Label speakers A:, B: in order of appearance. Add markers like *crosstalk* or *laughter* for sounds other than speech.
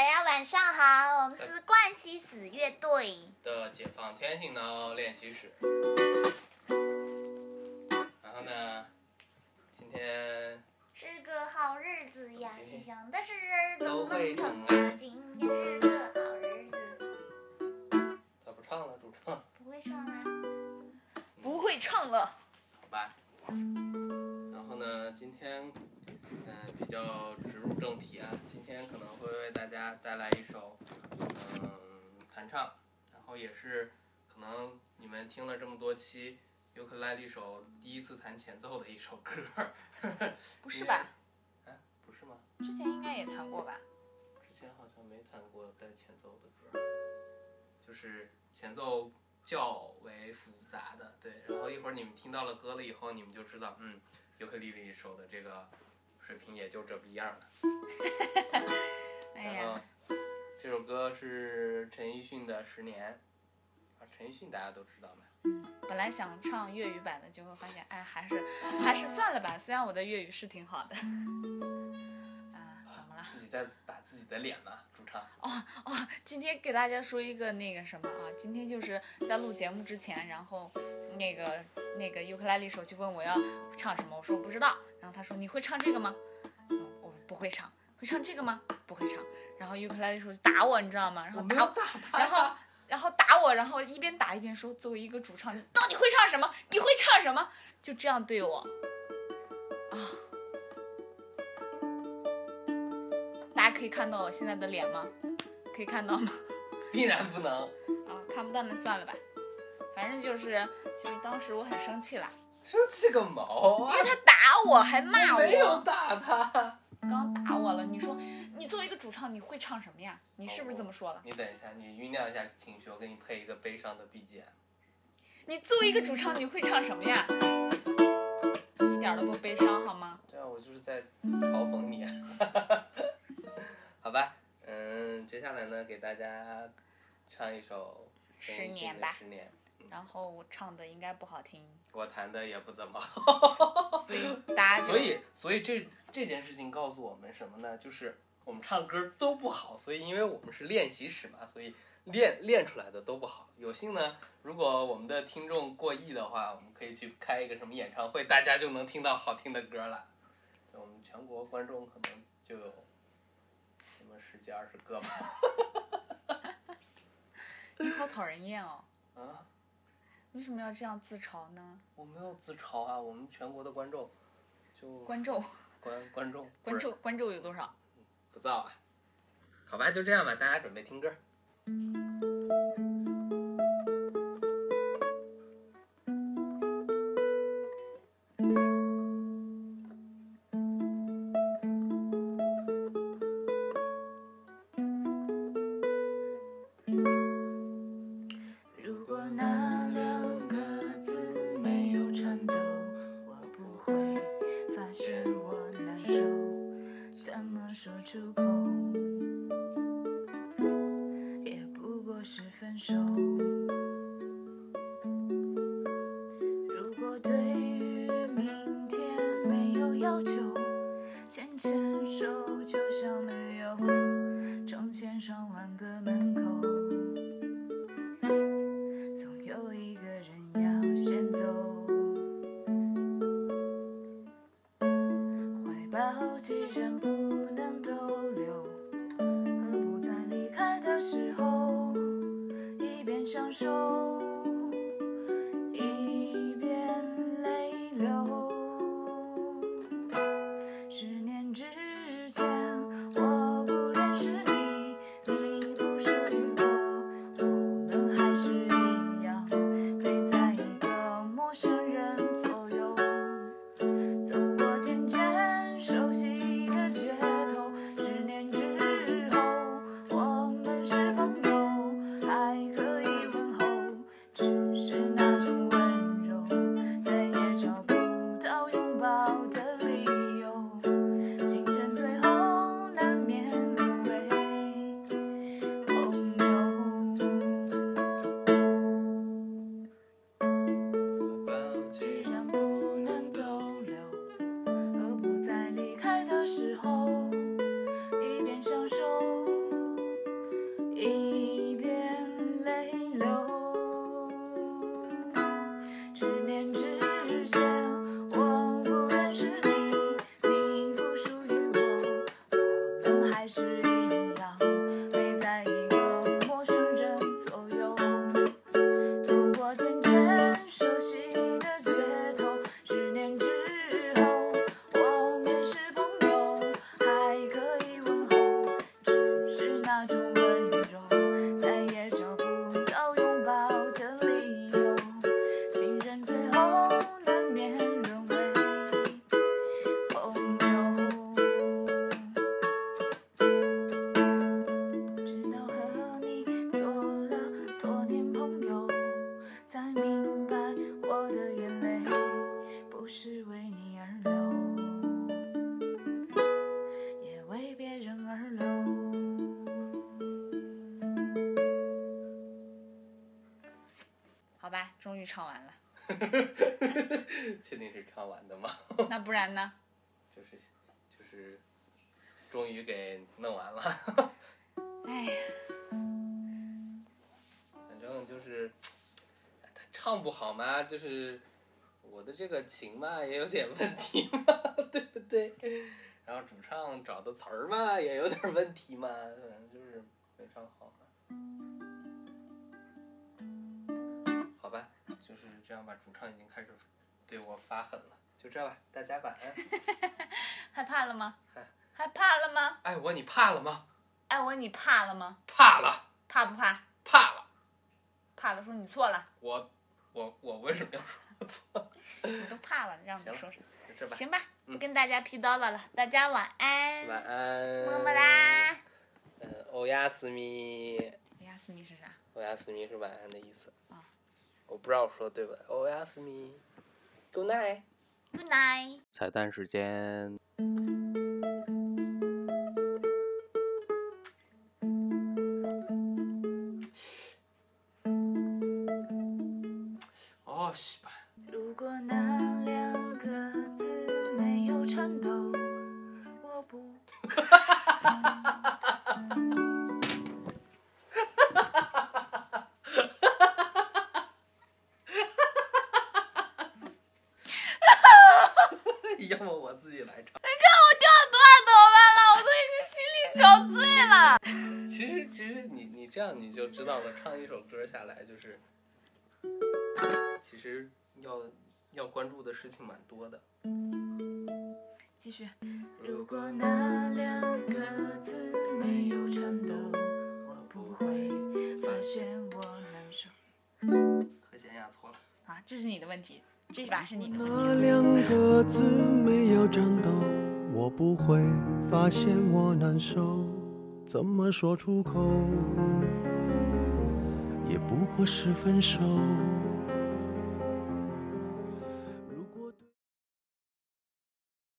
A: 大家晚上好，我们是冠希死乐队。
B: 的解放天性呢练习室。然后呢，今天
A: 是个好日子呀，心想的事儿都
B: 都会
A: 能成
B: 成
A: 啊。今天是个好日子，
B: 咋不唱了？主唱，
A: 不会唱啦。
C: 不会唱了。
B: 好吧。然后呢，今天嗯、比较直入正题啊，带来一首嗯弹唱，然后也是可能你们听了这么多期尤克里里手第一次弹前奏的一首歌儿。
C: 不是吧？
B: 哎，不是吗？
C: 之前应该也弹过吧？
B: 之前好像没弹过带前奏的歌儿，就是前奏较为复杂的，对。然后一会儿你们听到了歌了以后，你们就知道，嗯，尤克里里手的这个水平也就这逼样了。*laughs*
C: 哎
B: 然
C: 呀
B: 后，这首歌是陈奕迅的《十年》，啊，陈奕迅大家都知道嘛。
C: 本来想唱粤语版的，结果发现，哎，还是还是算了吧。虽然我的粤语是挺好的。*laughs* 啊，怎么了？
B: 自己在打自己的脸呢，主唱。
C: 哦哦，今天给大家说一个那个什么啊，今天就是在录节目之前，然后那个那个尤克里里手就问我要唱什么，我说我不知道，然后他说你会唱这个吗？嗯，我说不会唱，会唱这个吗？不会唱，然后尤克里里手就打我，你知道吗？然后打我，
B: 打他
C: 然后然后打我，然后一边打一边说，作为一个主唱，你到底会唱什么？你会唱什么？就这样对我，啊。大家可以看到我现在的脸吗？可以看到吗？*laughs*
B: 必然不能。
C: 啊，看不到那算了吧。反正就是，就是当时我很生气啦，
B: 生气个毛啊
C: 因！为他打我还骂我
B: 没有，打他。
C: 刚打我了。你说，你作为一个主唱，你会唱什么呀？你是不是这么说了？
B: 你等一下，你酝酿一下情绪，我给你配一个悲伤的 BGM。
C: 你作为一个主唱，你会唱什么呀？一点儿都不悲伤好吗？
B: 对啊我就是在嘲讽你。*laughs* 好吧，嗯，接下来呢，给大家唱一首
C: 十年吧
B: 十年，
C: 然后我唱的应该不好听，
B: 我弹的也不怎么好。*laughs*
C: 所以大家 *laughs*
B: 所以，所以这这件事情告诉我们什么呢？就是我们唱歌都不好，所以因为我们是练习室嘛，所以练练出来的都不好。有幸呢，如果我们的听众过亿的话，我们可以去开一个什么演唱会，大家就能听到好听的歌了。我们全国观众可能就有什么十几二十个吧。*laughs*
C: 你好讨人厌哦。
B: 啊，
C: 为什么要这样自嘲呢？
B: 我没有自嘲啊，我们全国的观众就
C: 观众，*laughs*
B: 观观众
C: 观众，观众有多少？
B: 不造啊。好吧，就这样吧，大家准备听歌。
C: 说出口，也不过是分手。如果对于明天没有要求，牵牵手就像没有成千上万个门口。不能逗留，何不在离开的时候一边享受，好吧，终于唱完了，*laughs*
B: 确定是唱完的吗？*laughs*
C: 那不然呢？
B: 就是就是，终于给弄完了。*laughs*
C: 哎呀，
B: 反正就是他唱不好嘛，就是我的这个琴嘛也有点问题嘛，对不对？然后主唱找的词儿嘛也有点问题嘛，反正就是没唱好嘛。这样吧。主唱已经开始对我发狠了，就这吧，大家晚安。*laughs*
C: 害怕了吗
B: 害？
C: 害怕了吗？
B: 爱我你怕了吗？
C: 爱我你怕了吗？
B: 怕了，
C: 怕不怕？
B: 怕了。
C: 怕了，说你错了，
B: 我我我为什么要说我错？*laughs*
C: 我都怕了，让你说啥？
B: 就这吧，
C: 行吧，
B: 嗯
C: 不跟大家皮叨了了，大家晚安，
B: 晚安。
C: 么么哒。
B: 呃，欧亚斯密，欧
C: 亚斯密是啥？
B: 欧亚斯密是晚安的意思。
C: 啊
B: 我不知道我说对不对。欧亚斯密，Good night。
C: Good night。
B: 彩蛋时间。要么我自己来唱。
C: 你看我掉了多少头发了？我都已经心力憔悴了。
B: 其实，其实你你这样你就知道了，唱一首歌下来就是，其实要要关注的事情蛮多的。
C: 继续。
B: 如
C: 如果那两个字没有颤抖，我不会发现我难受。*laughs*
B: 和弦压错了。
C: 啊，这是你的问题，这把是你的
D: 那。两个字没有颤抖，我不会发现我难受，怎么说出口？也不过是分手。